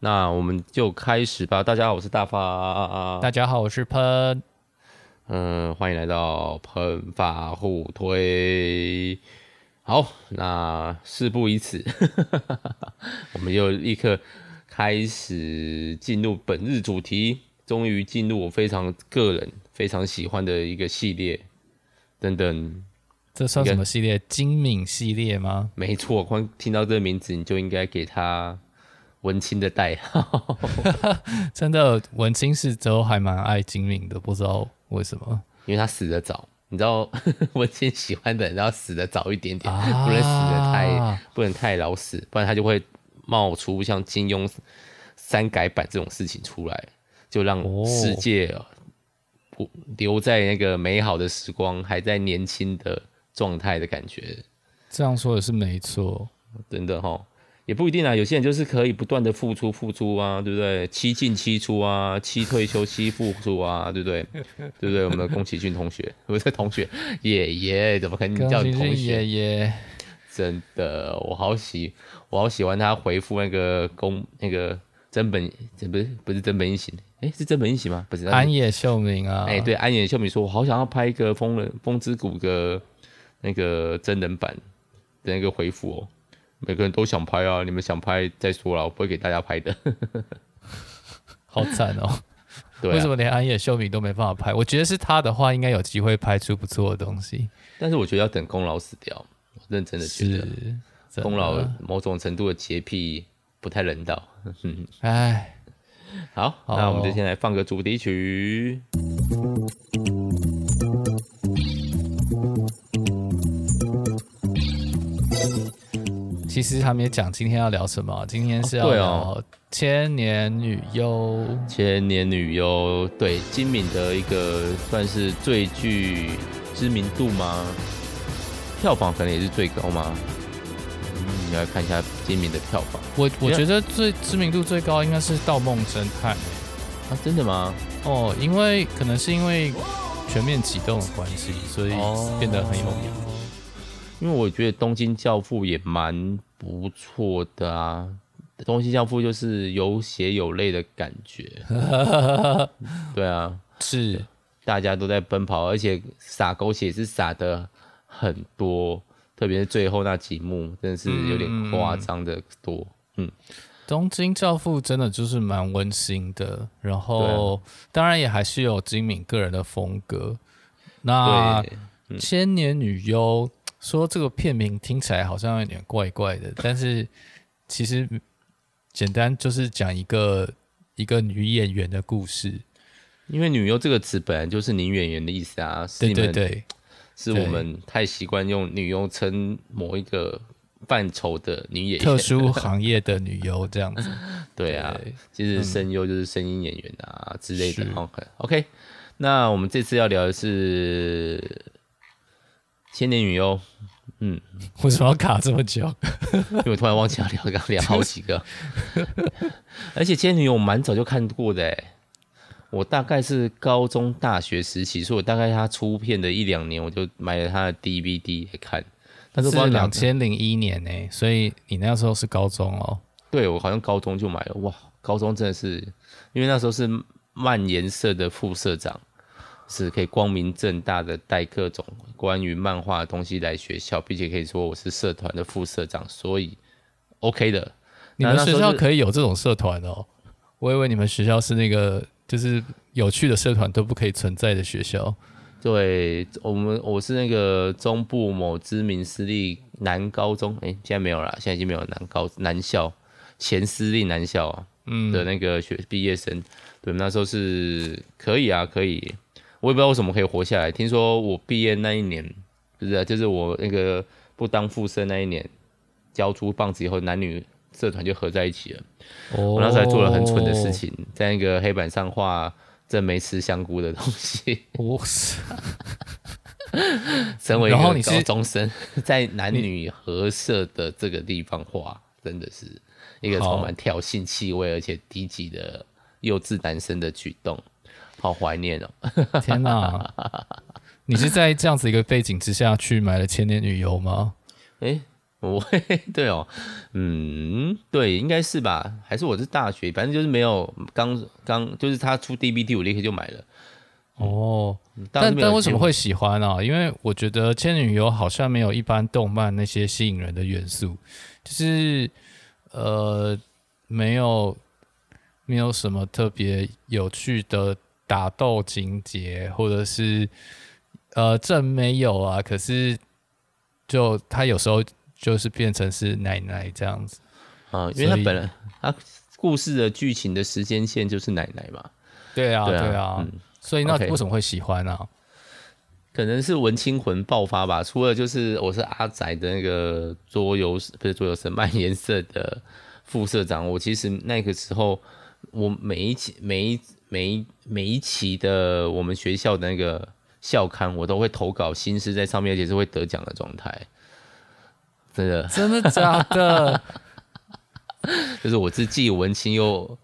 那我们就开始吧。大家好，我是大发。大家好，我是喷。嗯，欢迎来到喷发互推。好，那事不宜迟，我们就立刻开始进入本日主题。终于进入我非常个人非常喜欢的一个系列。等等，这算什么系列？精敏系列吗？没错，光听到这个名字，你就应该给他。文青的代号，真的文青是都还蛮爱精明的，不知道为什么，因为他死的早，你知道 文青喜欢的人要死的早一点点，啊、不能死的太不能太老死，不然他就会冒出像金庸三改版这种事情出来，就让世界不留在那个美好的时光，还在年轻的状态的感觉。这样说的是没错，真的齁。也不一定啊，有些人就是可以不断的付出付出啊，对不对？七进七出啊，七退休七付出啊，对不对？对不对？我们的宫崎骏同学，不是同学，爷爷怎么可能叫你同学？爷爷，真的，我好喜，我好喜欢他回复那个宫那个真本，这不是不是真本一行，哎，是真本一行吗？不是安野秀明啊，哎，对，安野秀明说，我好想要拍一个风人风之谷的那个真人版的那个回复哦。每个人都想拍啊，你们想拍再说啦，我不会给大家拍的。好惨哦！对啊，为什么连安野秀明都没办法拍？我觉得是他的话，应该有机会拍出不错的东西。但是我觉得要等功劳死掉，我认真的觉得功劳某种程度的洁癖不太人道。哎，好，好，那我们就先来放个主题曲。其实还没讲今天要聊什么，今天是要聊千年女优。哦、千年女优，对，金敏的一个算是最具知名度吗？票房可能也是最高吗？嗯，你来看一下金敏的票房。我我觉得最知名度最高应该是《盗梦侦探》啊，真的吗？哦，因为可能是因为全面启动的关系，所以变得很有名。哦、因为我觉得《东京教父》也蛮。不错的啊，东京教父就是有血有泪的感觉，对啊，是大家都在奔跑，而且洒狗血是洒的很多，特别是最后那几幕，真的是有点夸张的多。嗯，嗯，东京教父真的就是蛮温馨的，然后、啊、当然也还是有金敏个人的风格。那、嗯、千年女优。说这个片名听起来好像有点怪怪的，但是其实简单就是讲一个一个女演员的故事。因为“女优”这个词本来就是女演员的意思啊，对对对，是我们太习惯用女优称某一个范畴的女演员，特殊行业的女优这样子。对啊，对其实声优就是声音演员啊、嗯、之类的。OK，那我们这次要聊的是。千年女优，嗯，为什么要卡这么久？因为我突然忘记要聊，刚聊好几个。而且千年女优我蛮早就看过的，哎，我大概是高中、大学时期，所以我大概他出片的一两年，我就买了他的 DVD 来看。但是两千零一年呢，所以你那时候是高中哦？对，我好像高中就买了。哇，高中真的是，因为那时候是漫颜社的副社长。是可以光明正大的带各种关于漫画的东西来学校，并且可以说我是社团的副社长，所以 OK 的。你们学校可以有这种社团哦？我以为你们学校是那个就是有趣的社团都不可以存在的学校。对，我们我是那个中部某知名私立男高中，哎，现在没有了，现在已经没有男高男校前私立男校啊，嗯的那个学毕业生，对，那时候是可以啊，可以。我也不知道为什么可以活下来。听说我毕业那一年，不是、啊，就是我那个不当副社那一年，交出棒子以后，男女社团就合在一起了。Oh. 我那时候还做了很蠢的事情，在那个黑板上画正没吃香菇的东西。哦，是。身为一个高中生，在男女合社的这个地方画，真的是一个充满挑衅气味而且低级的幼稚男生的举动。好怀念哦！天哪，你是在这样子一个背景之下去买了《千年女优》吗？诶，我会对哦，嗯，对，应该是吧？还是我是大学，反正就是没有刚刚就是他出 DVD，我立刻就买了。哦，但但为什么会喜欢呢、啊？因为我觉得《千年女游》好像没有一般动漫那些吸引人的元素，就是呃，没有没有什么特别有趣的打斗情节，或者是呃，这没有啊。可是就他有时候就是变成是奶奶这样子啊，因为他本来他故事的剧情的时间线就是奶奶嘛。对啊，对啊。对啊嗯所以那为什么会喜欢呢.可能是文青魂爆发吧。除了就是我是阿仔的那个桌游，不是桌游神漫颜色的副社长。我其实那个时候，我每一期、每一、每一、每一期的我们学校的那个校刊，我都会投稿新诗在上面，而且是会得奖的状态。真的？真的假的？就是我是既文青又。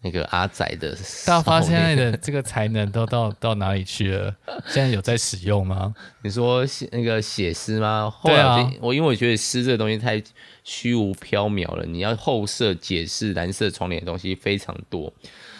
那个阿仔的，大发现在的这个才能都到到哪里去了？现在有在使用吗？你说写那个写诗吗？后来啊，我因为我觉得诗这个东西太虚无缥缈了，你要后设解释蓝色窗帘的东西非常多。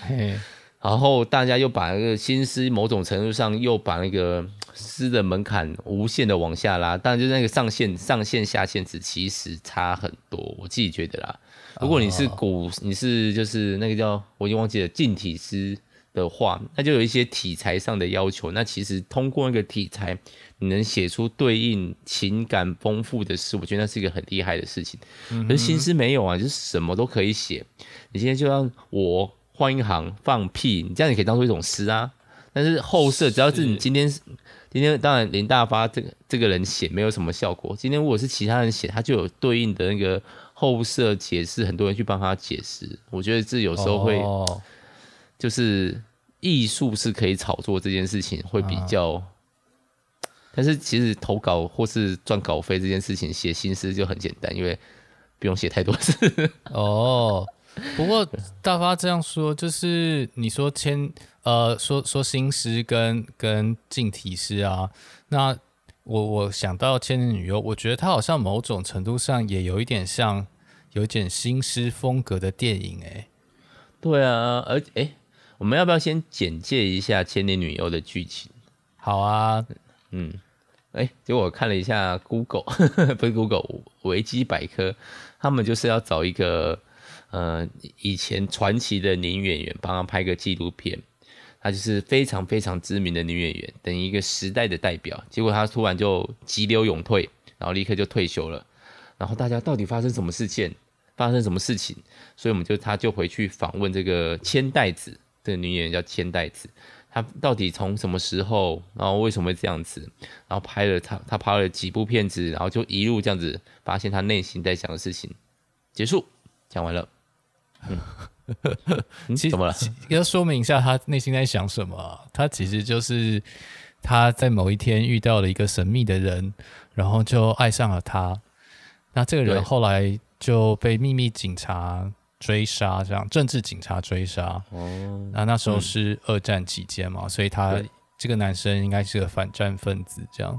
嘿，然后大家又把那个新诗某种程度上又把那个诗的门槛无限的往下拉，当然就是那个上限上限下限值其实差很多，我自己觉得啦。如果你是古，你是就是那个叫我已经忘记了近体诗的话，那就有一些题材上的要求。那其实通过那个题材，你能写出对应情感丰富的诗，我觉得那是一个很厉害的事情。可是新诗没有啊，就是什么都可以写。你今天就让我换一行放屁，你这样也可以当做一种诗啊。但是后设只要是你今天今天当然林大发这个这个人写没有什么效果。今天如果是其他人写，他就有对应的那个。后设解释，很多人去帮他解释，我觉得这有时候会，就是艺术是可以炒作这件事情会比较，但是其实投稿或是赚稿费这件事情，写新诗就很简单，因为不用写太多字。哦，不过大发这样说，就是你说签呃说说新诗跟跟近体诗啊，那。我我想到《千年女优》，我觉得它好像某种程度上也有一点像，有一点新诗风格的电影，哎，对啊，而哎，我们要不要先简介一下《千年女优》的剧情？好啊，嗯，哎，结果我看了一下 Google，不是 Google，维基百科，他们就是要找一个呃以前传奇的女演员，帮他拍个纪录片。她就是非常非常知名的女演员，等于一个时代的代表。结果她突然就急流勇退，然后立刻就退休了。然后大家到底发生什么事件？发生什么事情？所以我们就她就回去访问这个千代子，这个女演员叫千代子。她到底从什么时候？然后为什么会这样子？然后拍了她她拍了几部片子，然后就一路这样子发现她内心在想的事情。结束，讲完了。嗯。你怎么了？要说明一下他内心在想什么啊？他其实就是他在某一天遇到了一个神秘的人，然后就爱上了他。那这个人后来就被秘密警察追杀，这样政治警察追杀。哦，那那时候是二战期间嘛，所以他这个男生应该是个反战分子。这样，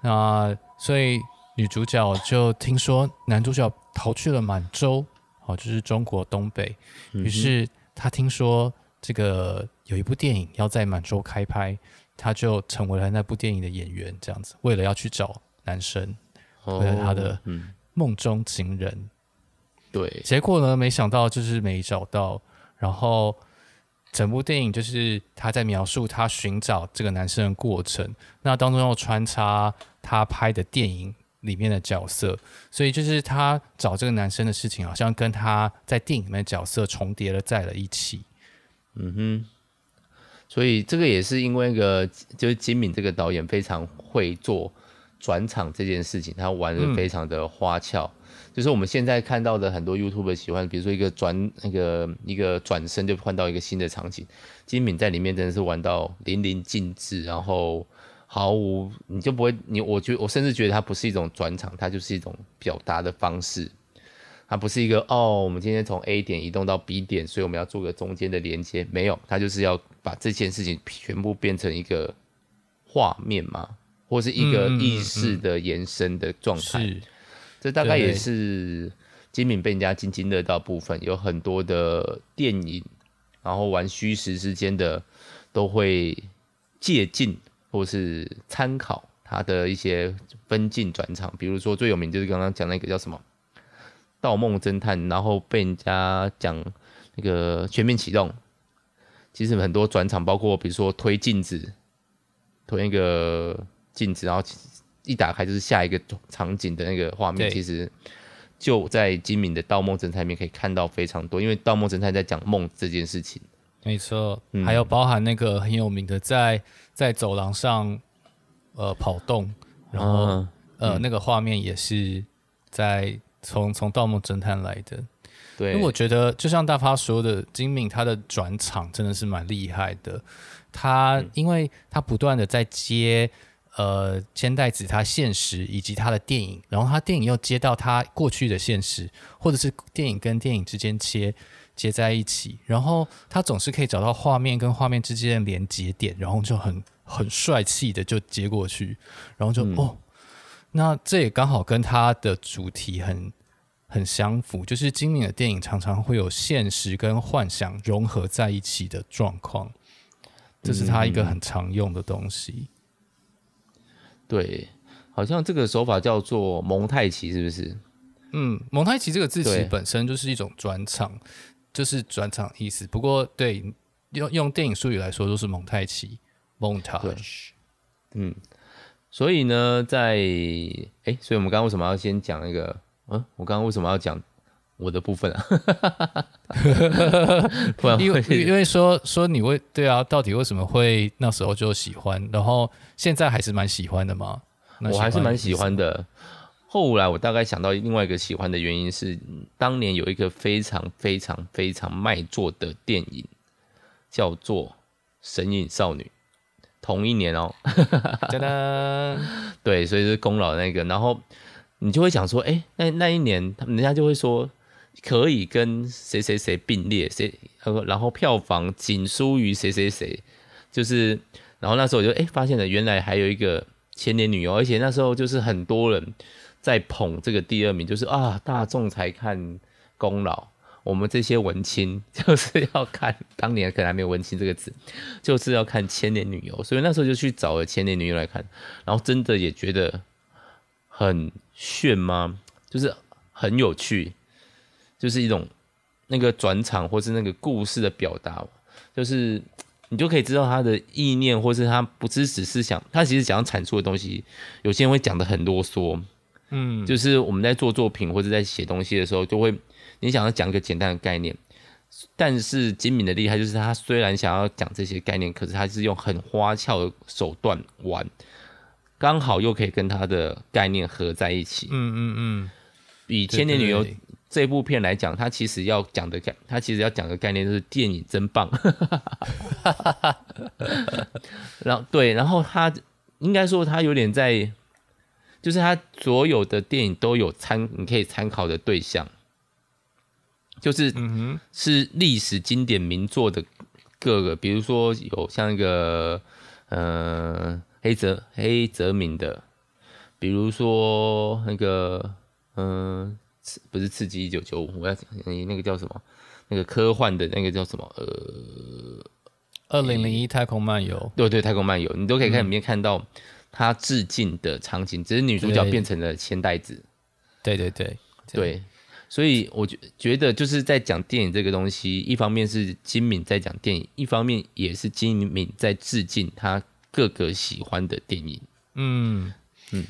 那所以女主角就听说男主角逃去了满洲。哦，就是中国东北，于是他听说这个有一部电影要在满洲开拍，他就成为了那部电影的演员，这样子，为了要去找男生，为了他的梦中情人。哦，对，结果呢，没想到就是没找到，然后整部电影就是他在描述他寻找这个男生的过程，那当中又穿插他拍的电影。里面的角色，所以就是他找这个男生的事情，好像跟他在电影里面的角色重叠了在了一起。嗯哼，所以这个也是因为一个就是金敏这个导演非常会做转场这件事情，他玩的非常的花俏。嗯、就是我们现在看到的很多 YouTuber 喜欢，比如说一个转那个一个转身就换到一个新的场景，金敏在里面真的是玩到淋漓尽致，然后。毫无，你就不会，你我觉我甚至觉得它不是一种转场，它就是一种表达的方式，它不是一个哦，我们今天从 A 点移动到 B 点，所以我们要做个中间的连接，没有，它就是要把这件事情全部变成一个画面嘛，或是一个意识的延伸的状态，嗯嗯嗯、这大概也是金敏被人家津津乐道部分，有很多的电影，然后玩虚实之间的都会借鉴或是参考他的一些分镜转场，比如说最有名就是刚刚讲那个叫什么《盗梦侦探》，然后被人家讲那个全面启动。其实很多转场，包括比如说推镜子，推那个镜子，然后一打开就是下一个场景的那个画面。其实就在今敏的《盗梦侦探》里面可以看到非常多，因为《盗梦侦探》在讲梦这件事情。没错，还有包含那个很有名的在在走廊上呃跑动，然后、嗯、呃那个画面也是在从从《盗梦侦探》来的。对，因为我觉得就像大发说的，金敏他的转场真的是蛮厉害的。他因为他不断的在接呃千代子他现实以及他的电影，然后他电影又接到他过去的现实，或者是电影跟电影之间接接在一起，然后他总是可以找到画面跟画面之间的连接点，然后就很很帅气的就接过去，然后就、嗯、哦，那这也刚好跟他的主题很。很相符，就是金敏的电影常常会有现实跟幻想融合在一起的状况，这是他一个很常用的东西。对，好像这个手法叫做蒙太奇，是不是？嗯，蒙太奇这个字其实本身就是一种转场，就是转场意思。不过，对用用电影术语来说，就是蒙太奇 （montage）。嗯，所以呢，在哎，所以我们刚刚为什么要先讲那个？嗯，我刚刚为什么要讲我的部分啊？因为因为说说你为对啊，到底为什么会那时候就喜欢，然后现在还是蛮喜欢的吗？我还是蛮喜欢的。后来我大概想到另外一个喜欢的原因是，当年有一个非常非常非常卖座的电影，叫做《神隐少女》，同一年哦。哒哒，对，所以是功劳那个，然后。你就会想说，哎、欸，那那一年，人家就会说可以跟谁谁谁并列，谁，然后票房仅输于谁谁谁，就是，然后那时候我就哎、欸、发现了，原来还有一个千年女优，而且那时候就是很多人在捧这个第二名，就是啊，大众才看功劳，我们这些文青 就是要看，当年可能还没有文青这个词，就是要看千年女优，所以那时候就去找了千年女优来看，然后真的也觉得很。炫吗？就是很有趣，就是一种那个转场或是那个故事的表达，就是你就可以知道他的意念，或是他不是只是想，他其实想要阐述的东西。有些人会讲得很啰嗦，嗯，就是我们在做作品或者在写东西的时候，就会你想要讲一个简单的概念，但是金敏的厉害就是他虽然想要讲这些概念，可是他是用很花俏的手段玩。刚好又可以跟他的概念合在一起。嗯嗯嗯。以《千年女优》这部片来讲，他其实要讲的概，他其实要讲的概念就是电影真棒。然后对，然后他应该说他有点在，就是他所有的电影都有参，你可以参考的对象，就是嗯是历史经典名作的各个，比如说有像一个呃。黑泽黑泽明的，比如说那个，嗯，不是刺激一九九五，我要讲那个叫什么？那个科幻的那个叫什么？呃，二零零一太空漫游。对对，太空漫游，你都可以看里面看到他致敬的场景，只是女主角变成了千代子。对对对对，所以我觉觉得就是在讲电影这个东西，一方面是金敏在讲电影，一方面也是金敏在致敬他。各个喜欢的电影，嗯嗯，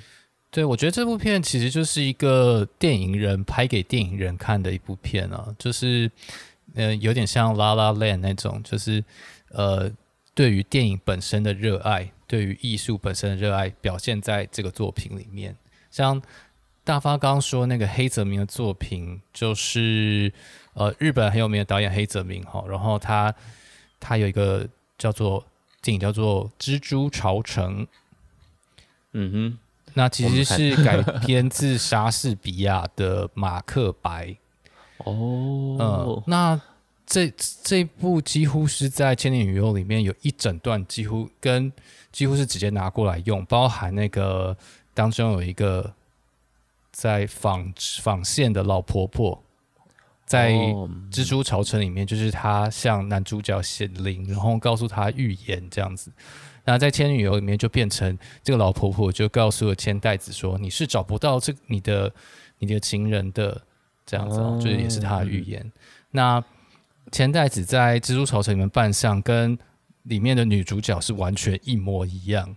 对，我觉得这部片其实就是一个电影人拍给电影人看的一部片啊，就是呃有点像《La La Land》那种，就是呃对于电影本身的热爱，对于艺术本身的热爱表现在这个作品里面。像大发刚刚说那个黑泽明的作品，就是呃日本很有名的导演黑泽明哈，然后他他有一个叫做。电影叫做《蜘蛛巢城》，嗯哼，那其实是改编自莎士比亚的《马克白》。哦，嗯，那这这部几乎是在《千年女优》里面有一整段，几乎跟几乎是直接拿过来用，包含那个当中有一个在纺纺线的老婆婆，在蜘蛛巢城里面，就是她向男主角显灵，然后告诉他预言这样子。那在《千女游》里面就变成这个老婆婆就告诉了千代子说：“你是找不到这你的你的情人的这样子，哦，就是也是她的预言。”那千代子在蜘蛛巢城里面扮相跟里面的女主角是完全一模一样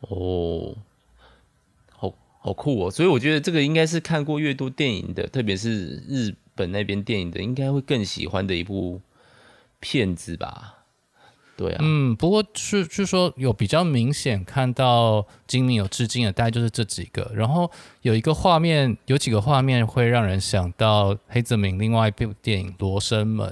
哦。好好酷哦！所以我觉得这个应该是看过越多电影的，特别是日本那边电影的，应该会更喜欢的一部片子吧？对啊，嗯，不过是就是说有比较明显看到金敏有致敬的，大概就是这几个。然后有一个画面，有几个画面会让人想到黑泽明另外一部电影《罗生门》。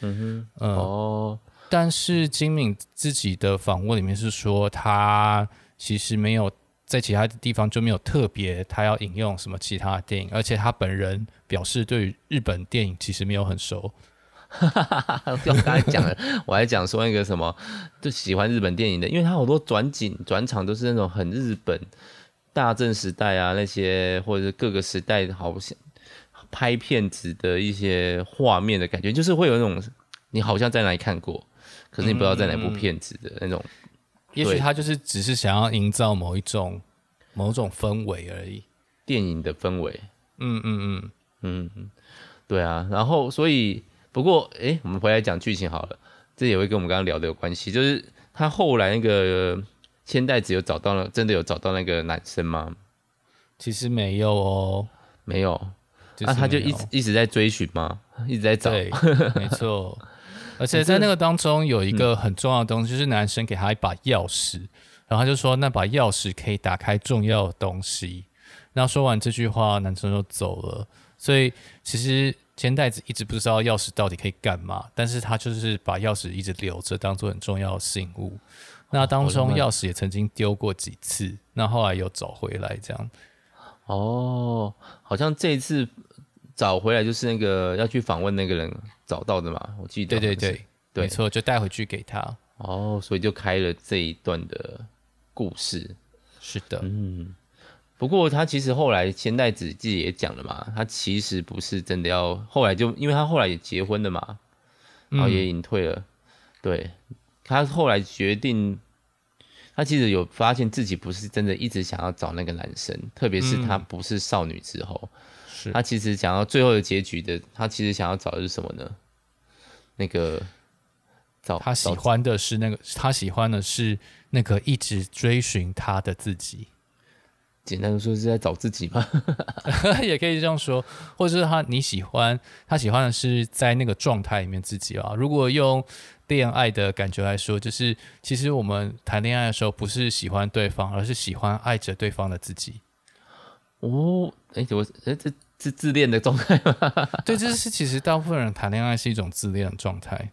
嗯哼，嗯哦，但是金敏自己的访问里面是说，他其实没有。在其他的地方就没有特别他要引用什么其他的电影，而且他本人表示对于日本电影其实没有很熟。哈哈哈哈哈！我刚才讲了，我还讲说那个什么，就喜欢日本电影的，因为他好多转景转场都是那种很日本大正时代啊那些，或者是各个时代好像拍片子的一些画面的感觉，就是会有那种你好像在哪里看过，可是你不知道在哪部片子的那种。也许他就是只是想要营造某一种某种氛围而已，电影的氛围。嗯嗯嗯嗯嗯，对啊。然后所以不过哎、欸，我们回来讲剧情好了，这也会跟我们刚刚聊的有关系。就是他后来那个千代子有找到了，真的有找到那个男生吗？其实没有哦，没有。那、就是啊、他就一直一直在追寻吗？一直在找？对，没错。而且在那个当中有一个很重要的东西，就是男生给他一把钥匙，然后他就说那把钥匙可以打开重要的东西。然后说完这句话，男生就走了。所以其实千代子一直不知道钥匙到底可以干嘛，但是他就是把钥匙一直留着，当做很重要的信物。那当中钥匙也曾经丢过几次，那后来又找回来这样。哦，好像这一次。找回来就是那个要去访问那个人找到的嘛，我记得。对对对，对没错，就带回去给他。哦，所以就开了这一段的故事。是的，嗯。不过他其实后来千代子自己也讲了嘛，他其实不是真的要，后来就因为他后来也结婚了嘛，然后也隐退了。嗯、对，他后来决定，他其实有发现自己不是真的一直想要找那个男生，特别是他不是少女之后。嗯他其实想要最后的结局的，他其实想要找的是什么呢？那个找他喜欢的是那个，他喜欢的是那个一直追寻他的自己。简单的说是在找自己吗？也可以这样说，或者是他你喜欢他喜欢的是在那个状态里面自己啊。如果用恋爱的感觉来说，就是其实我们谈恋爱的时候不是喜欢对方，而是喜欢爱着对方的自己。哦，哎，我哎这。是自恋的状态吗？对，这是其实大部分人谈恋爱是一种自恋的状态，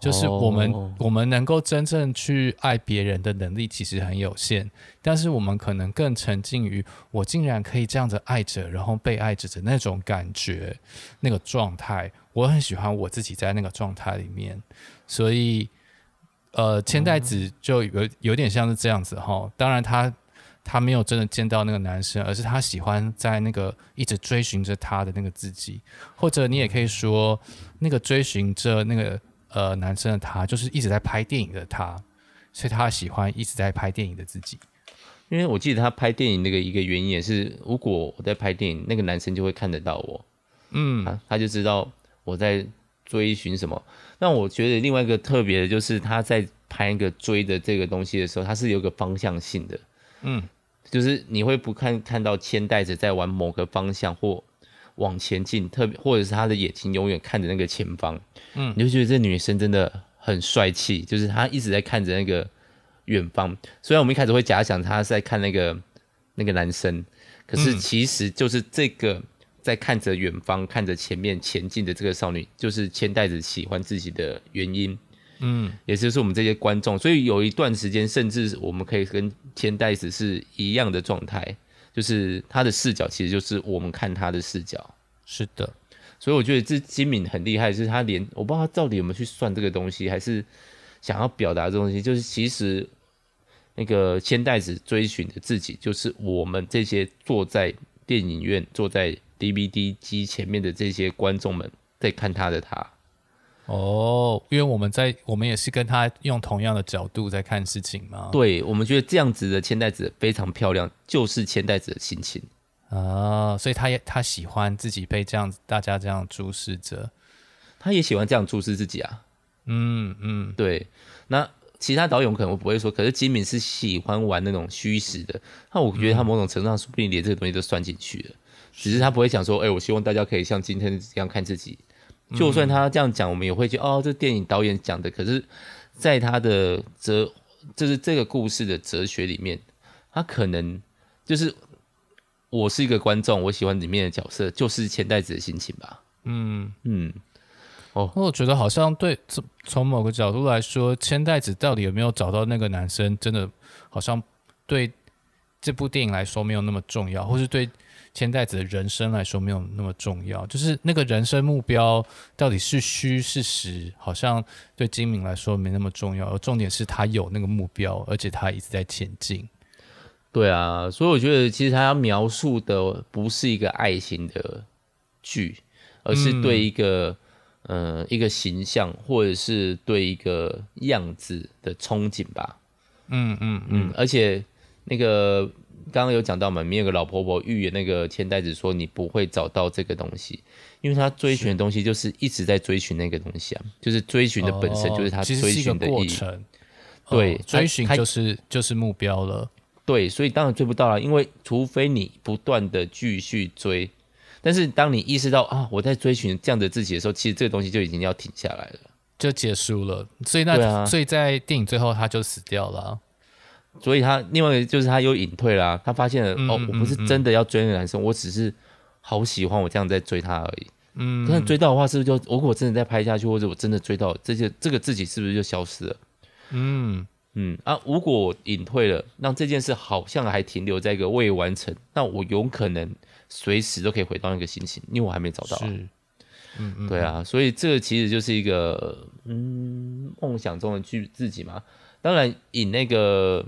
就是我们、oh. 我们能够真正去爱别人的能力其实很有限，但是我们可能更沉浸于我竟然可以这样子爱着，然后被爱着的那种感觉，那个状态，我很喜欢我自己在那个状态里面，所以呃，千代子就有有点像是这样子哈，当然他。他没有真的见到那个男生，而是他喜欢在那个一直追寻着他的那个自己，或者你也可以说，那个追寻着那个呃男生的他，就是一直在拍电影的他，所以他喜欢一直在拍电影的自己。因为我记得他拍电影那个一个原因也是，如果我在拍电影，那个男生就会看得到我，嗯，他他就知道我在追寻什么。那我觉得另外一个特别的就是他在拍一个追的这个东西的时候，他是有个方向性的，嗯。就是你会不看看到千代子在玩某个方向或往前进，特别或者是他的眼睛永远看着那个前方，嗯，你就觉得这女生真的很帅气，就是她一直在看着那个远方。虽然我们一开始会假想她是在看那个那个男生，可是其实就是这个在看着远方、看着前面前进的这个少女，就是千代子喜欢自己的原因。嗯，也就是我们这些观众，所以有一段时间，甚至我们可以跟千代子是一样的状态，就是他的视角其实就是我们看他的视角。是的，所以我觉得这金敏很厉害，是他连我不知道他到底有没有去算这个东西，还是想要表达这东西，就是其实那个千代子追寻的自己，就是我们这些坐在电影院坐在 DVD 机前面的这些观众们在看他的他。哦，因为我们在我们也是跟他用同样的角度在看事情嘛。对，我们觉得这样子的千代子非常漂亮，就是千代子的心情啊，所以他也他喜欢自己被这样子大家这样注视着，他也喜欢这样注视自己啊。嗯嗯，对。那其他导演可能不会说，可是金敏是喜欢玩那种虚实的，那我觉得他某种程度上说不定连这个东西都算进去了，嗯、只是他不会想说，哎、欸，我希望大家可以像今天这样看自己。就算他这样讲，我们也会觉得哦，这电影导演讲的。可是，在他的哲，就是这个故事的哲学里面，他可能就是我是一个观众，我喜欢里面的角色，就是千代子的心情吧。嗯嗯，哦，那我觉得好像对，从从某个角度来说，千代子到底有没有找到那个男生，真的好像对这部电影来说没有那么重要，或是对。千代子的人生来说没有那么重要，就是那个人生目标到底是虚是实，好像对金明来说没那么重要。而重点是他有那个目标，而且他一直在前进。对啊，所以我觉得其实他要描述的不是一个爱情的剧，而是对一个嗯、呃、一个形象，或者是对一个样子的憧憬吧。嗯嗯嗯，而且那个。刚刚有讲到嘛，里面有个老婆婆预言那个千代子说，你不会找到这个东西，因为他追寻的东西就是一直在追寻那个东西啊，就是追寻的本身就是他追寻的意义。哦、过程对，哦、追寻就是就是目标了。对，所以当然追不到了，因为除非你不断的继续追，但是当你意识到啊，我在追寻这样的自己的时候，其实这个东西就已经要停下来了，就结束了。所以那、啊、所以在电影最后他就死掉了。所以他另外一个就是他又隐退了、啊，他发现了、嗯、哦，我不是真的要追那个男生，嗯、我只是好喜欢我这样在追他而已。嗯，但追到的话，是不是就如果我真的再拍下去，或者我真的追到这些，这个自己是不是就消失了？嗯嗯啊，如果我隐退了，让这件事好像还停留在一个未完成，那我有可能随时都可以回到那个心情，因为我还没找到、啊。是，嗯嗯，对啊，所以这个其实就是一个嗯梦想中的剧自己嘛。当然，以那个。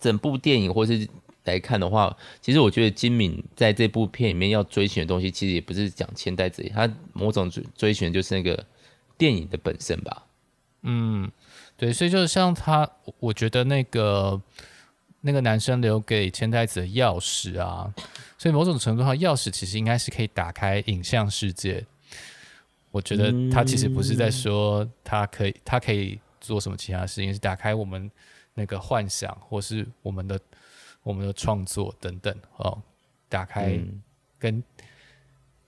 整部电影或是来看的话，其实我觉得金敏在这部片里面要追寻的东西，其实也不是讲千代子，他某种追追寻的就是那个电影的本身吧。嗯，对，所以就像他，我觉得那个那个男生留给千代子的钥匙啊，所以某种程度上，钥匙其实应该是可以打开影像世界。我觉得他其实不是在说他可以，他可以做什么其他事情，是打开我们。那个幻想，或是我们的我们的创作等等哦，打开跟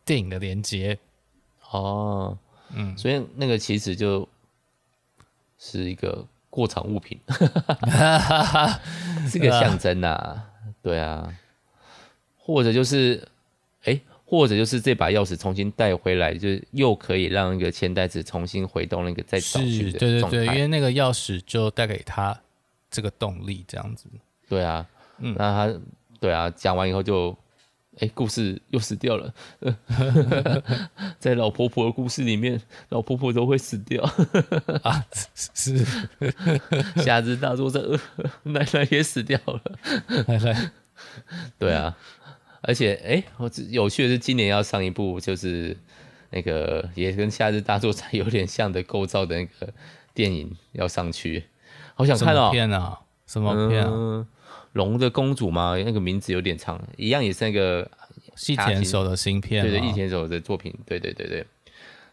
电影的连接哦，嗯，所以那个其实就是一个过场物品，是个 象征呐、啊，对啊，或者就是哎，或者就是这把钥匙重新带回来，就是又可以让一个钱袋子重新回到那个再找对对对，因为那个钥匙就带给他。这个动力这样子，对啊，嗯，那他对啊，讲完以后就，哎，故事又死掉了，在老婆婆的故事里面，老婆婆都会死掉。啊，是，夏日 大作战，奶奶也死掉了，奶奶，对啊，而且哎，我有趣的是，今年要上一部就是那个也跟夏日大作战有点像的构造的那个电影要上去。好想看到、哦、片啊？什么片啊？龙、嗯、的公主吗？那个名字有点长，一样也是那个细田守的新片，对对，细田守的作品，对对对对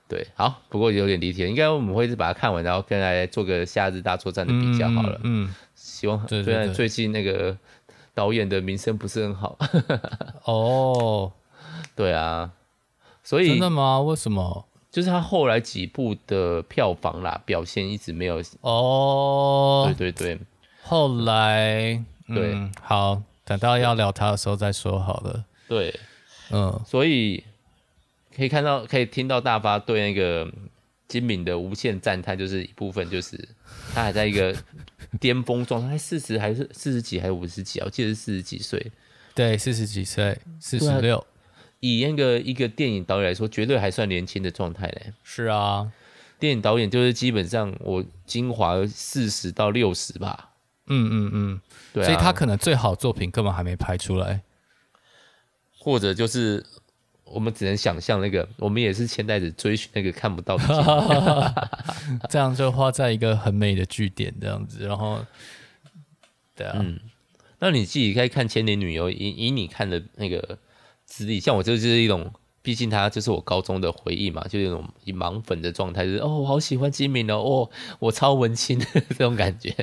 对。好，不过有点离题，应该我们会是把它看完，然后跟来做个夏日大作战的比较好了。嗯，嗯希望虽然最近那个导演的名声不是很好。哦，对啊，所以真的吗？为什么？就是他后来几部的票房啦，表现一直没有哦。对对对，后来对、嗯，好，等到要聊他的时候再说好了。对，嗯，所以可以看到，可以听到大发对那个金敏的无限赞叹，就是一部分，就是他还在一个 巅峰状态，四十还是四十几还是五十几啊？我记得是四十几岁，对，四十几岁，四十六。以那个一个电影导演来说，绝对还算年轻的状态嘞。是啊，电影导演就是基本上我精华四十到六十吧。嗯嗯嗯，对啊。所以他可能最好作品根本还没拍出来。或者就是我们只能想象那个，我们也是千代子追寻那个看不到的，这样就画在一个很美的句点这样子，然后，对啊，嗯，那你自己可以看《千年女优》，以以你看的那个资历，像我这就是一种。毕竟他就是我高中的回忆嘛，就那种以盲粉的状态，就是哦，我好喜欢金敏哦，哦，我超文青的 这种感觉，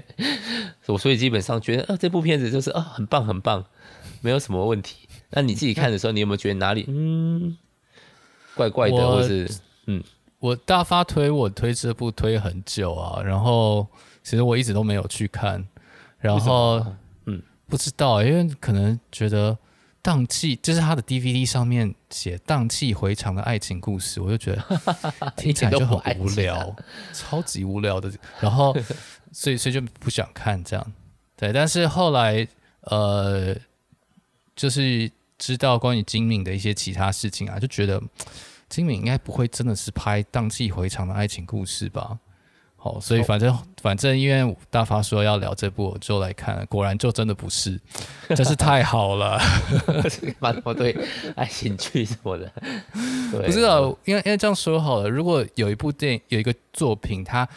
我所以基本上觉得，啊，这部片子就是啊，很棒很棒，没有什么问题。那你自己看的时候，你有没有觉得哪里嗯怪怪的，或是嗯，我大发推我推这部推很久啊，然后其实我一直都没有去看，然后嗯，不知道，因为可能觉得。荡气就是他的 DVD 上面写荡气回肠的爱情故事，我就觉得 听起来就很无聊，超级无聊的。然后所以所以就不想看这样。对，但是后来呃，就是知道关于金敏的一些其他事情啊，就觉得金敏应该不会真的是拍荡气回肠的爱情故事吧。哦，所以反正反正，因为大发说要聊这部，我就来看，果然就真的不是，真是太好了。蛮多对爱情剧什么的，不知道，因为因为这样说好了，如果有一部电影有一个作品，它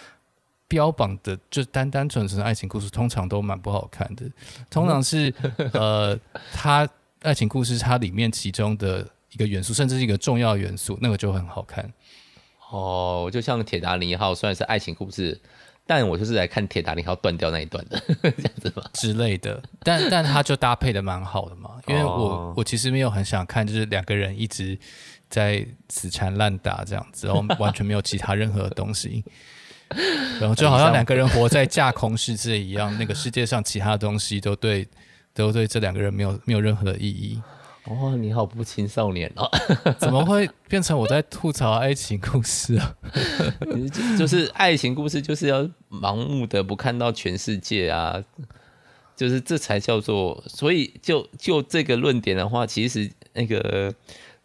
标榜的就单单纯纯的爱情故事，通常都蛮不好看的。通常是 呃，它爱情故事它里面其中的一个元素，甚至是一个重要元素，那个就很好看。哦，就像《铁达尼号》虽然是爱情故事，但我就是来看《铁达尼号》断掉那一段的 这样子吧之类的。但但它就搭配的蛮好的嘛，因为我、哦、我其实没有很想看，就是两个人一直在死缠烂打这样子，然后完全没有其他任何的东西，然后就好像两个人活在架空世界一样，那个世界上其他东西都对都对这两个人没有没有任何的意义。哦，你好不青少年哦！怎么会变成我在吐槽爱情故事啊？就是爱情故事就是要盲目的不看到全世界啊，就是这才叫做。所以就就这个论点的话，其实那个《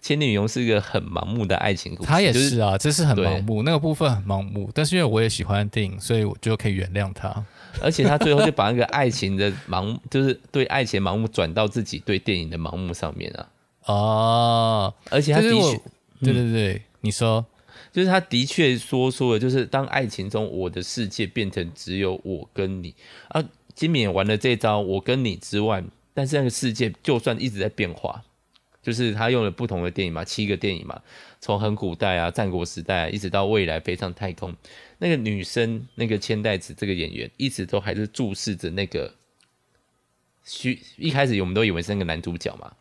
千年女优》是一个很盲目的爱情故事。他也是啊，这是很盲目，那个部分很盲目。但是因为我也喜欢电影，所以我就可以原谅他。而且他最后就把那个爱情的盲，就是对爱情盲目转到自己对电影的盲目上面啊。哦，而且他的确，对对对，嗯、你说，就是他的确说出了，就是当爱情中我的世界变成只有我跟你啊，金敏玩了这招，我跟你之外，但是那个世界就算一直在变化，就是他用了不同的电影嘛，七个电影嘛，从很古代啊，战国时代啊，一直到未来飞上太空。那个女生，那个千代子这个演员，一直都还是注视着那个虚。一开始我们都以为是那个男主角嘛，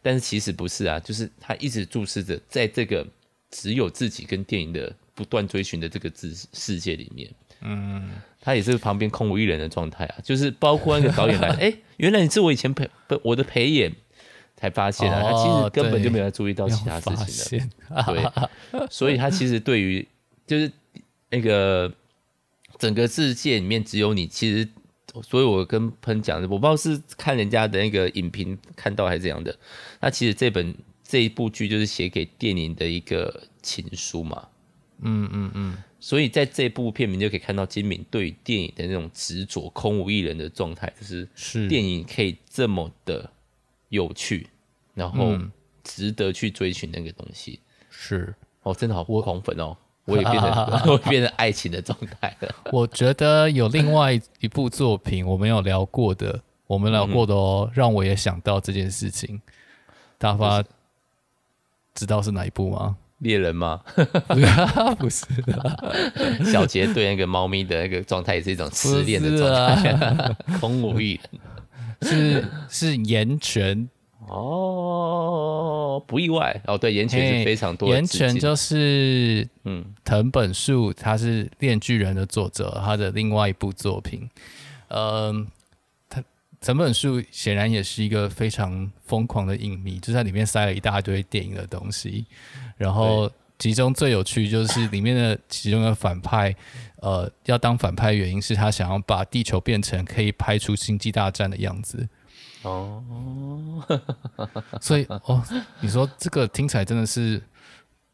但是其实不是啊，就是他一直注视着，在这个只有自己跟电影的不断追寻的这个世世界里面，嗯，他也是旁边空无一人的状态啊，就是包括那个导演来，哎、欸，原来你是我以前陪我的陪演，才发现啊，他其实根本就没有注意到其他事情的，对，所以他其实对于就是。那个整个世界里面只有你，其实，所以我跟喷讲的，我不知道是看人家的那个影评看到还是怎样的。那其实这本这一部剧就是写给电影的一个情书嘛。嗯嗯嗯。所以在这部片名就可以看到金敏对于电影的那种执着、空无一人的状态，就是电影可以这么的有趣，然后值得去追寻那个东西。是哦，真的好狂粉哦。我也变成，我也变成爱情的状态了。我觉得有另外一部作品我们有聊过的，我们聊过的哦，嗯、让我也想到这件事情。大发知道是哪一部吗？猎人吗？不是，小杰对那个猫咪的那个状态也是一种失恋的状态，啊、空无一人。是是岩泉。哦，不意外哦。对，岩泉是非常多。岩泉就是，嗯，藤本树，他是《炼巨人》的作者，他的另外一部作品。嗯，他藤本树显然也是一个非常疯狂的影迷，就在里面塞了一大堆电影的东西。然后其中最有趣就是里面的其中的反派，呃，要当反派原因是他想要把地球变成可以拍出星际大战的样子。哦，所以哦，你说这个听起来真的是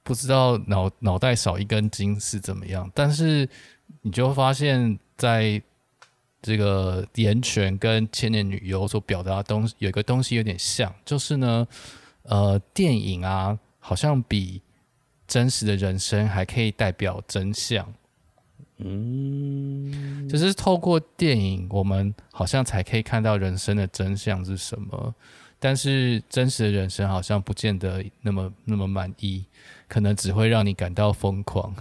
不知道脑脑袋少一根筋是怎么样，但是你就会发现，在这个《岩泉》跟《千年女优》所表达的东西，有一个东西有点像，就是呢，呃，电影啊，好像比真实的人生还可以代表真相。嗯，就是透过电影，我们好像才可以看到人生的真相是什么。但是真实的人生好像不见得那么那么满意，可能只会让你感到疯狂。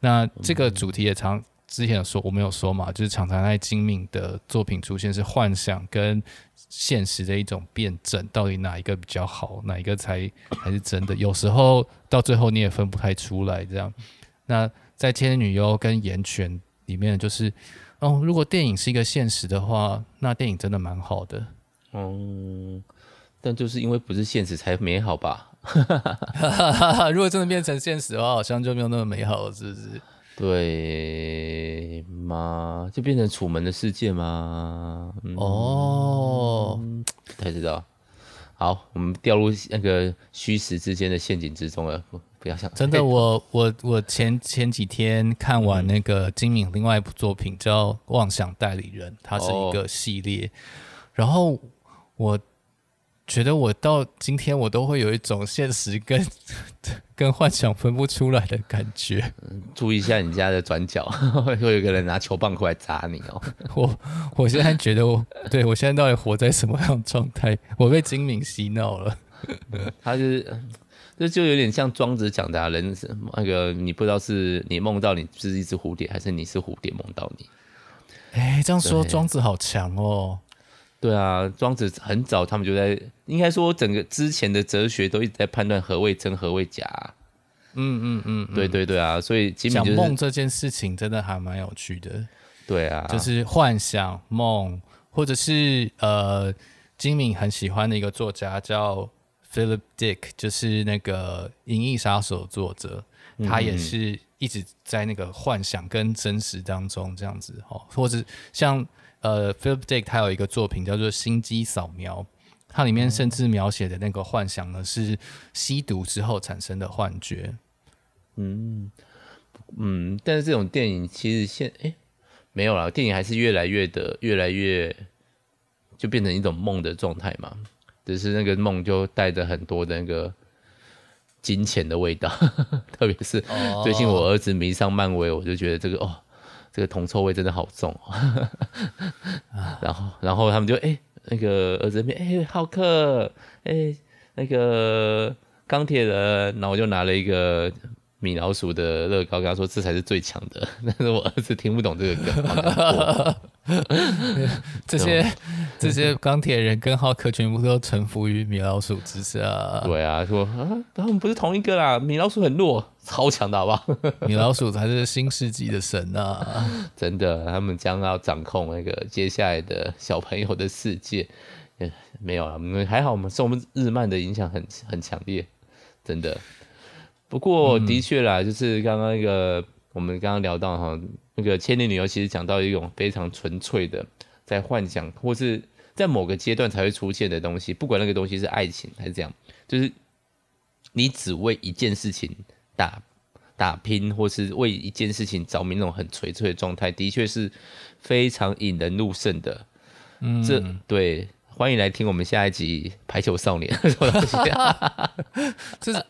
那这个主题也常之前有说，我没有说嘛，就是常常在今敏的作品出现，是幻想跟现实的一种辩证，到底哪一个比较好，哪一个才才是真的？有时候到最后你也分不太出来。这样，那在《千年女优》跟《岩泉》里面，就是哦，如果电影是一个现实的话，那电影真的蛮好的。嗯，但就是因为不是现实才美好吧？如果真的变成现实的话，好像就没有那么美好了，是不是？对吗？就变成楚门的世界吗？嗯、哦，不太知道。好，我们掉入那个虚实之间的陷阱之中了。不，不要想。真的，我我我前前几天看完那个金敏另外一部作品叫《妄想代理人》，它是一个系列，哦、然后。我觉得我到今天我都会有一种现实跟 跟幻想分不出来的感觉。嗯，注意一下你家的转角，会有个人拿球棒过来砸你哦。我我现在觉得我对我现在到底活在什么样的状态？我被今敏洗脑了。他就是这就有点像庄子讲的啊，人那个你不知道是你梦到你是一只蝴蝶，还是你是蝴蝶梦到你。哎，这样说庄子好强哦。对啊，庄子很早，他们就在应该说整个之前的哲学都一直在判断何谓真，何谓假。嗯嗯嗯，对对对啊，所以讲梦这件事情真的还蛮有趣的。对啊，就是幻想梦，或者是呃，金敏很喜欢的一个作家叫 Philip Dick，就是那个《银翼杀手》作者，他也是一直在那个幻想跟真实当中这样子哦，或者像。呃，Philip Dick 他有一个作品叫做《心机扫描》，它里面甚至描写的那个幻想呢，是吸毒之后产生的幻觉。嗯嗯，但是这种电影其实现哎没有啦，电影还是越来越的越来越就变成一种梦的状态嘛，只是那个梦就带着很多的那个金钱的味道，特别是最近我儿子迷上漫威，我就觉得这个哦。这个铜臭味真的好重，哦，然后然后他们就哎那个儿子那边哎浩克哎那个钢铁人，然后我就拿了一个米老鼠的乐高，跟他说这才是最强的，但是我儿子听不懂这个梗。这些这些钢铁人跟浩克全部都臣服于米老鼠之下。对啊，说啊，他们不是同一个啦，米老鼠很弱，超强的好不好？米老鼠才是新世纪的神啊！真的，他们将要掌控那个接下来的小朋友的世界。没有啊，还好，我们受我们日漫的影响很很强烈，真的。不过的确啦，嗯、就是刚刚那个我们刚刚聊到哈。那个千年女优其实讲到一种非常纯粹的，在幻想或是在某个阶段才会出现的东西，不管那个东西是爱情还是这样，就是你只为一件事情打打拼，或是为一件事情着迷那种很纯粹的状态，的确是非常引人入胜的。嗯，这对，欢迎来听我们下一集《排球少年》说东西，这是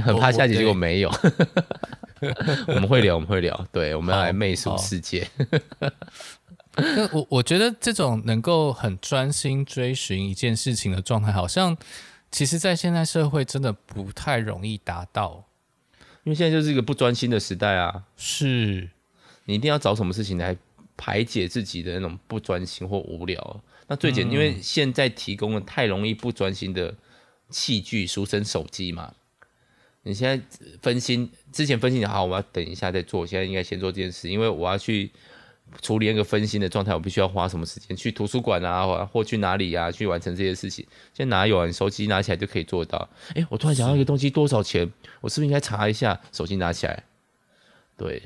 很怕下集结果没有。我们会聊，我们会聊，对，我们要来媚俗世界。那我我觉得这种能够很专心追寻一件事情的状态，好像其实，在现在社会真的不太容易达到，因为现在就是一个不专心的时代啊。是，你一定要找什么事情来排解自己的那种不专心或无聊。那最简，嗯、因为现在提供了太容易不专心的器具，俗称手机嘛。你现在分心，之前分心好，我要等一下再做。现在应该先做这件事，因为我要去处理那个分心的状态，我必须要花什么时间去图书馆啊，或或去哪里啊，去完成这些事情。现在哪有啊？你手机拿起来就可以做到。哎、欸，我突然想到一个东西多少钱，我是不是应该查一下？手机拿起来，对，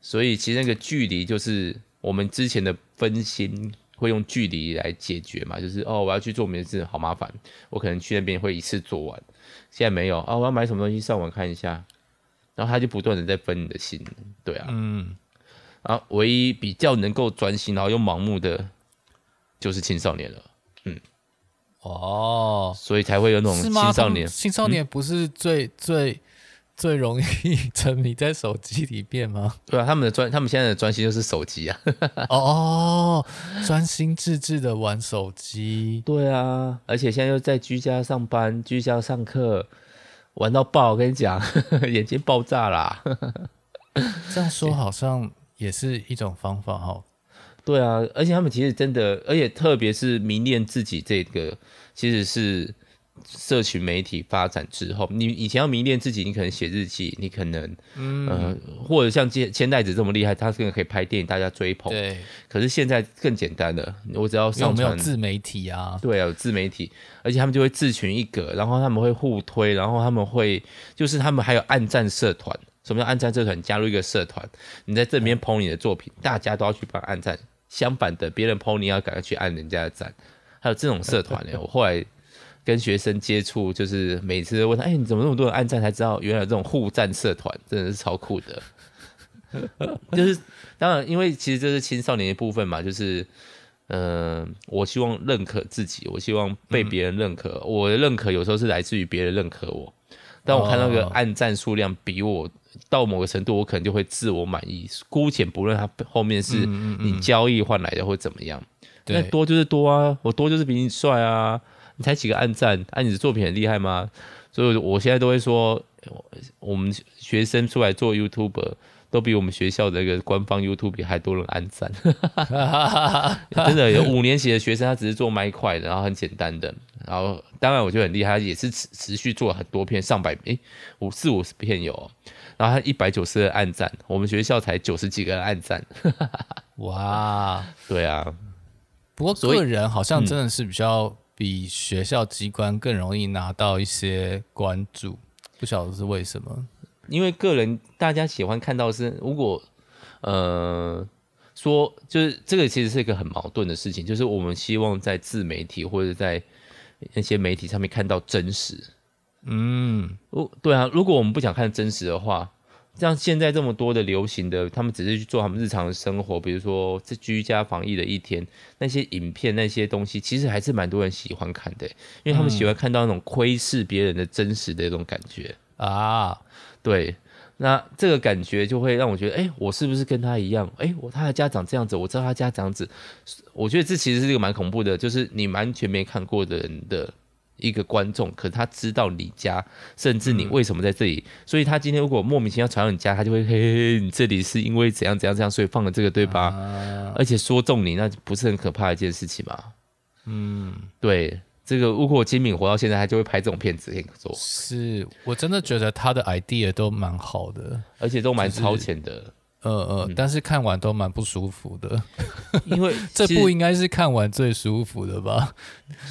所以其实那个距离就是我们之前的分心会用距离来解决嘛，就是哦，我要去做别的事，好麻烦，我可能去那边会一次做完。现在没有啊，我要买什么东西上网看一下，然后他就不断的在分你的心，对啊，嗯，啊，唯一比较能够专心然后又盲目的，就是青少年了，嗯，哦，所以才会有那种青少年。青少年不是最、嗯、最最容易沉迷在手机里面吗？对啊，他们的专，他们现在的专心就是手机啊。哦，专心致志的玩手机。对啊，而且现在又在居家上班、居家上课，玩到爆，我跟你讲，眼睛爆炸啦。这样说好像也是一种方法哈。对啊，而且他们其实真的，而且特别是迷恋自己这个，其实是社群媒体发展之后，你以前要迷恋自己，你可能写日记，你可能，嗯、呃，或者像千千代子这么厉害，他更可以拍电影，大家追捧。对。可是现在更简单了，我只要上传，有没有自媒体啊？对啊，有自媒体，而且他们就会自群一格，然后他们会互推，然后他们会，就是他们还有暗战社团。什么叫暗战社团？加入一个社团，你在这边 po 你的作品，大家都要去帮暗战。相反的，别人 PO 你要赶快去按人家的赞，还有这种社团呢。我后来跟学生接触，就是每次都问他：“哎、欸，你怎么那么多人按赞？”才知道原来这种互赞社团真的是超酷的。就是当然，因为其实这是青少年的部分嘛，就是嗯、呃，我希望认可自己，我希望被别人认可。嗯、我的认可有时候是来自于别人认可我。当我看到那个按赞数量比我到某个程度，我可能就会自我满意。姑且不论它后面是你交易换来的或怎么样，那多就是多啊，我多就是比你帅啊。你才几个暗赞，按你的作品很厉害吗？所以我现在都会说，我们学生出来做 YouTuber 都比我们学校的那个官方 YouTube 还多人按赞。真的有五年级的学生，他只是做麦块的，然后很简单的。然后，当然，我觉得很厉害，也是持持续做了很多片，上百诶五四五十片有，然后他一百九十个按赞，我们学校才九十几个按赞，哇，对啊。不过个人好像真的是比较比学校机关更容易拿到一些关注，嗯、不晓得是为什么？因为个人大家喜欢看到是，如果呃说就是这个其实是一个很矛盾的事情，就是我们希望在自媒体或者在那些媒体上面看到真实，嗯，如，对啊，如果我们不想看真实的话，像现在这么多的流行的，他们只是去做他们日常的生活，比如说这居家防疫的一天，那些影片那些东西，其实还是蛮多人喜欢看的，因为他们喜欢看到那种窥视别人的真实的那种感觉啊，对。那这个感觉就会让我觉得，哎，我是不是跟他一样？哎，我他的家长这样子，我知道他家长子。我觉得这其实是一个蛮恐怖的，就是你完全没看过的人的一个观众，可他知道你家，甚至你为什么在这里。嗯、所以他今天如果莫名其妙传到你家，他就会嘿嘿嘿，你这里是因为怎样怎样这样，所以放了这个，对吧？啊、而且说中你，那不是很可怕的一件事情吗？嗯，对。这个如果金敏活到现在，他就会拍这种片子给你做。是我真的觉得他的 idea 都蛮好的，而且都蛮超前的。就是、呃呃，嗯、但是看完都蛮不舒服的，因为 这部应该是看完最舒服的吧？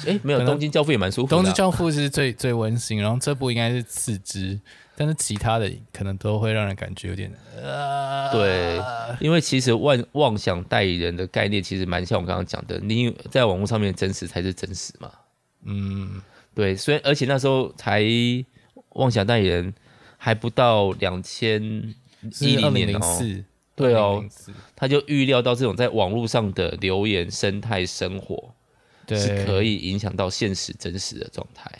哎，没有，东京教父也蛮舒服的、啊。东京教父是最最温馨，然后这部应该是次之，但是其他的可能都会让人感觉有点……呃，对，因为其实妄妄想代理人的概念其实蛮像我刚刚讲的，你在网络上面真实才是真实嘛。嗯，对，所以而且那时候才妄想代理人还不到两千一零年四，对哦，他就预料到这种在网络上的留言生态生活，对，是可以影响到现实真实的状态。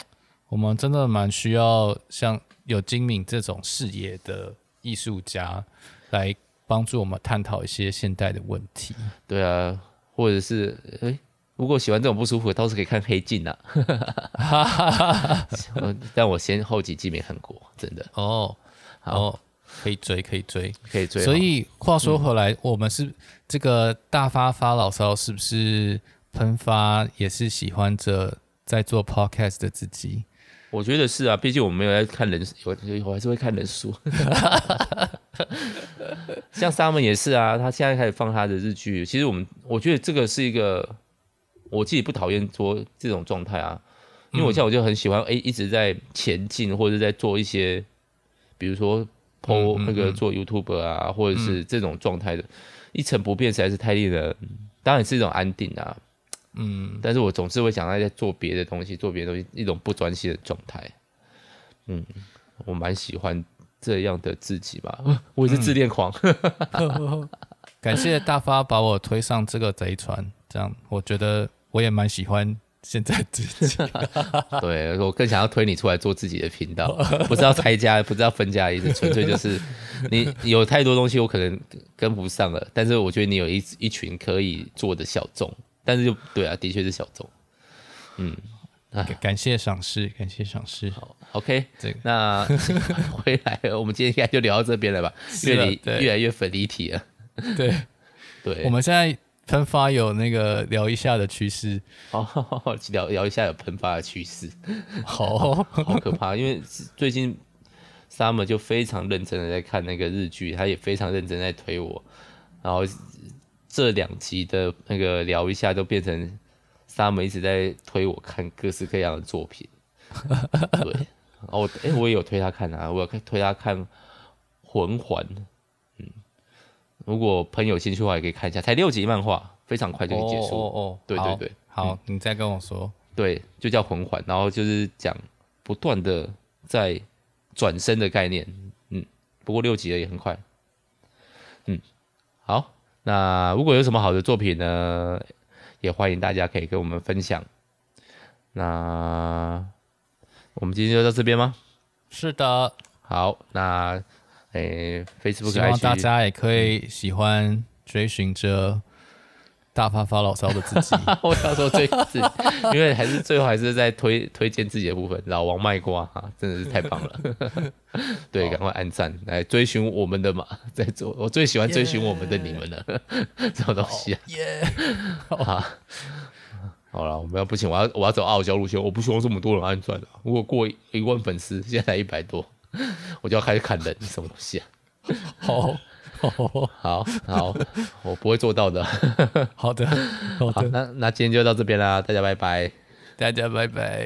我们真的蛮需要像有精明这种视野的艺术家来帮助我们探讨一些现代的问题。对啊，或者是诶如果喜欢这种不舒服，倒是可以看黑镜啊。但我先后几季没看过，真的。哦，好，可以追，可以追，可以追。所以话说回来，嗯、我们是这个大发发牢骚，是不是喷发也是喜欢着在做 podcast 的自己？我觉得是啊，毕竟我们没有在看人，我我还是会看人数。像 Simon 也是啊，他现在开始放他的日剧。其实我们我觉得这个是一个。我自己不讨厌做这种状态啊，因为我现在我就很喜欢哎、欸，一直在前进或者在做一些，比如说 po 那个做 YouTube 啊，或者是这种状态的，一成不变实在是太令人，当然是一种安定啊，嗯，但是我总是会想要在做别的东西，做别的东西，一种不专心的状态，嗯，我蛮喜欢这样的自己吧，我也是自恋狂，感谢大发把我推上这个贼船，这样我觉得。我也蛮喜欢现在自己。对，我更想要推你出来做自己的频道，不是要拆家，不是要分家的意思，纯粹就是你有太多东西我可能跟不上了，但是我觉得你有一一群可以做的小众，但是就对啊，的确是小众。嗯，感谢赏识，感谢赏识。好，OK，这个那回来了，我们今天应该就聊到这边了吧？越离越来越粉离体了。对，对，我们现在。喷发有那个聊一下的趋势，哦，聊聊一下有喷发的趋势，好。好可怕，因为最近 Summer 就非常认真的在看那个日剧，他也非常认真在推我，然后这两集的那个聊一下都变成 Summer 一直在推我看各式各样的作品，对，哦，哎，我也有推他看啊，我有推他看魂环。如果朋友有兴趣的话，也可以看一下，才六集漫画，非常快就可以结束。哦，哦哦，对对对，好，嗯、你再跟我说。对，就叫魂环，然后就是讲不断的在转身的概念。嗯，不过六集了也，很快。嗯，好，那如果有什么好的作品呢，也欢迎大家可以跟我们分享。那我们今天就到这边吗？是的。好，那。诶，Facebook 希望大家也可以喜欢追寻着大发发牢骚的自己。我要说追自己，因为还是最后还是在推推荐自己的部分。老王卖瓜哈，真的是太棒了。对，赶快按赞来追寻我们的嘛，在做。我最喜欢追寻我们的你们了 这种东西啊。耶、yeah. 好，好了，我们要不行，我要我要走傲娇路线，我不希望这么多人按赞的。如果过一万粉丝，现在才一百多。我就要开始砍人，什么东西啊？好，好，好，好，我不会做到的。好的，好的，好，那那今天就到这边啦，大家拜拜，大家拜拜。